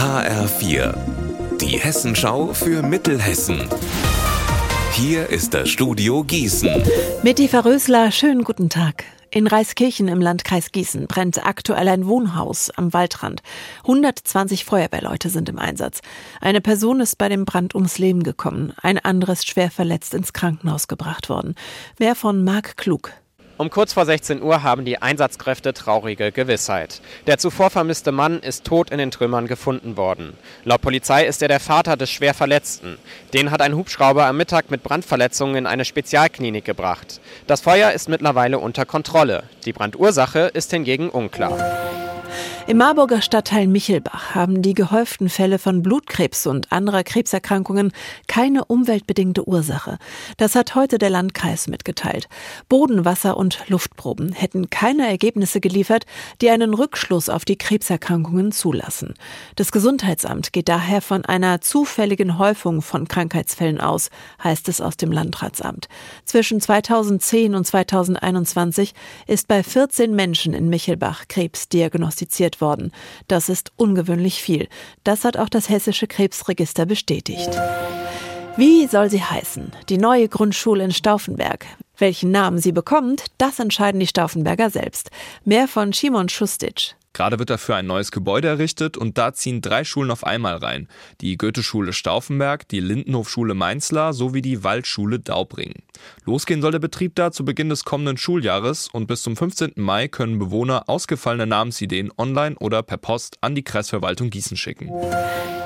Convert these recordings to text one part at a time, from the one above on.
HR4, die Hessenschau für Mittelhessen. Hier ist das Studio Gießen. Mit Eva Rösler, schönen guten Tag. In Reiskirchen im Landkreis Gießen brennt aktuell ein Wohnhaus am Waldrand. 120 Feuerwehrleute sind im Einsatz. Eine Person ist bei dem Brand ums Leben gekommen. Ein anderes schwer verletzt ins Krankenhaus gebracht worden. Mehr von Marc Klug. Um kurz vor 16 Uhr haben die Einsatzkräfte traurige Gewissheit. Der zuvor vermisste Mann ist tot in den Trümmern gefunden worden. Laut Polizei ist er der Vater des schwer Verletzten. Den hat ein Hubschrauber am Mittag mit Brandverletzungen in eine Spezialklinik gebracht. Das Feuer ist mittlerweile unter Kontrolle. Die Brandursache ist hingegen unklar. Im Marburger Stadtteil Michelbach haben die gehäuften Fälle von Blutkrebs und anderer Krebserkrankungen keine umweltbedingte Ursache. Das hat heute der Landkreis mitgeteilt. Boden, Wasser und Luftproben hätten keine Ergebnisse geliefert, die einen Rückschluss auf die Krebserkrankungen zulassen. Das Gesundheitsamt geht daher von einer zufälligen Häufung von Krankheitsfällen aus, heißt es aus dem Landratsamt. Zwischen 2010 und 2021 ist bei 14 Menschen in Michelbach Krebs diagnostiziert worden. Das ist ungewöhnlich viel. Das hat auch das Hessische Krebsregister bestätigt. Wie soll sie heißen? Die neue Grundschule in Stauffenberg. Welchen Namen sie bekommt, das entscheiden die Stauffenberger selbst. Mehr von Shimon Schustic. Gerade wird dafür ein neues Gebäude errichtet und da ziehen drei Schulen auf einmal rein. Die Goethe-Schule Stauffenberg, die Lindenhof-Schule Mainzlar sowie die Waldschule Daubring. Losgehen soll der Betrieb da zu Beginn des kommenden Schuljahres und bis zum 15. Mai können Bewohner ausgefallene Namensideen online oder per Post an die Kreisverwaltung Gießen schicken.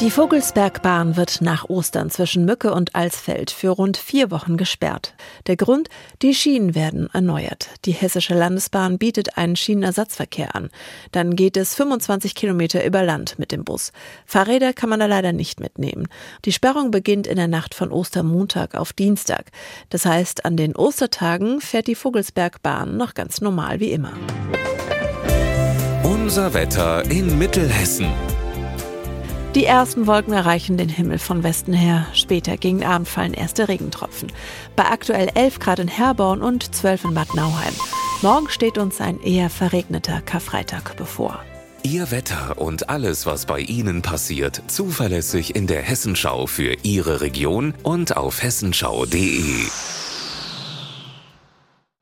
Die Vogelsbergbahn wird nach Ostern zwischen Mücke und Alsfeld für rund vier Wochen gesperrt. Der Grund, die Schienen werden erneuert. Die Hessische Landesbahn bietet einen Schienenersatzverkehr an. Dann geht es 25 Kilometer über Land mit dem Bus. Fahrräder kann man da leider nicht mitnehmen. Die Sperrung beginnt in der Nacht von Ostermontag auf Dienstag. Das heißt, an den Ostertagen fährt die Vogelsbergbahn noch ganz normal wie immer. Unser Wetter in Mittelhessen. Die ersten Wolken erreichen den Himmel von Westen her. Später gegen Abend fallen erste Regentropfen. Bei aktuell 11 Grad in Herborn und 12 in Bad Nauheim. Morgen steht uns ein eher verregneter Karfreitag bevor. Ihr Wetter und alles, was bei Ihnen passiert, zuverlässig in der Hessenschau für Ihre Region und auf hessenschau.de.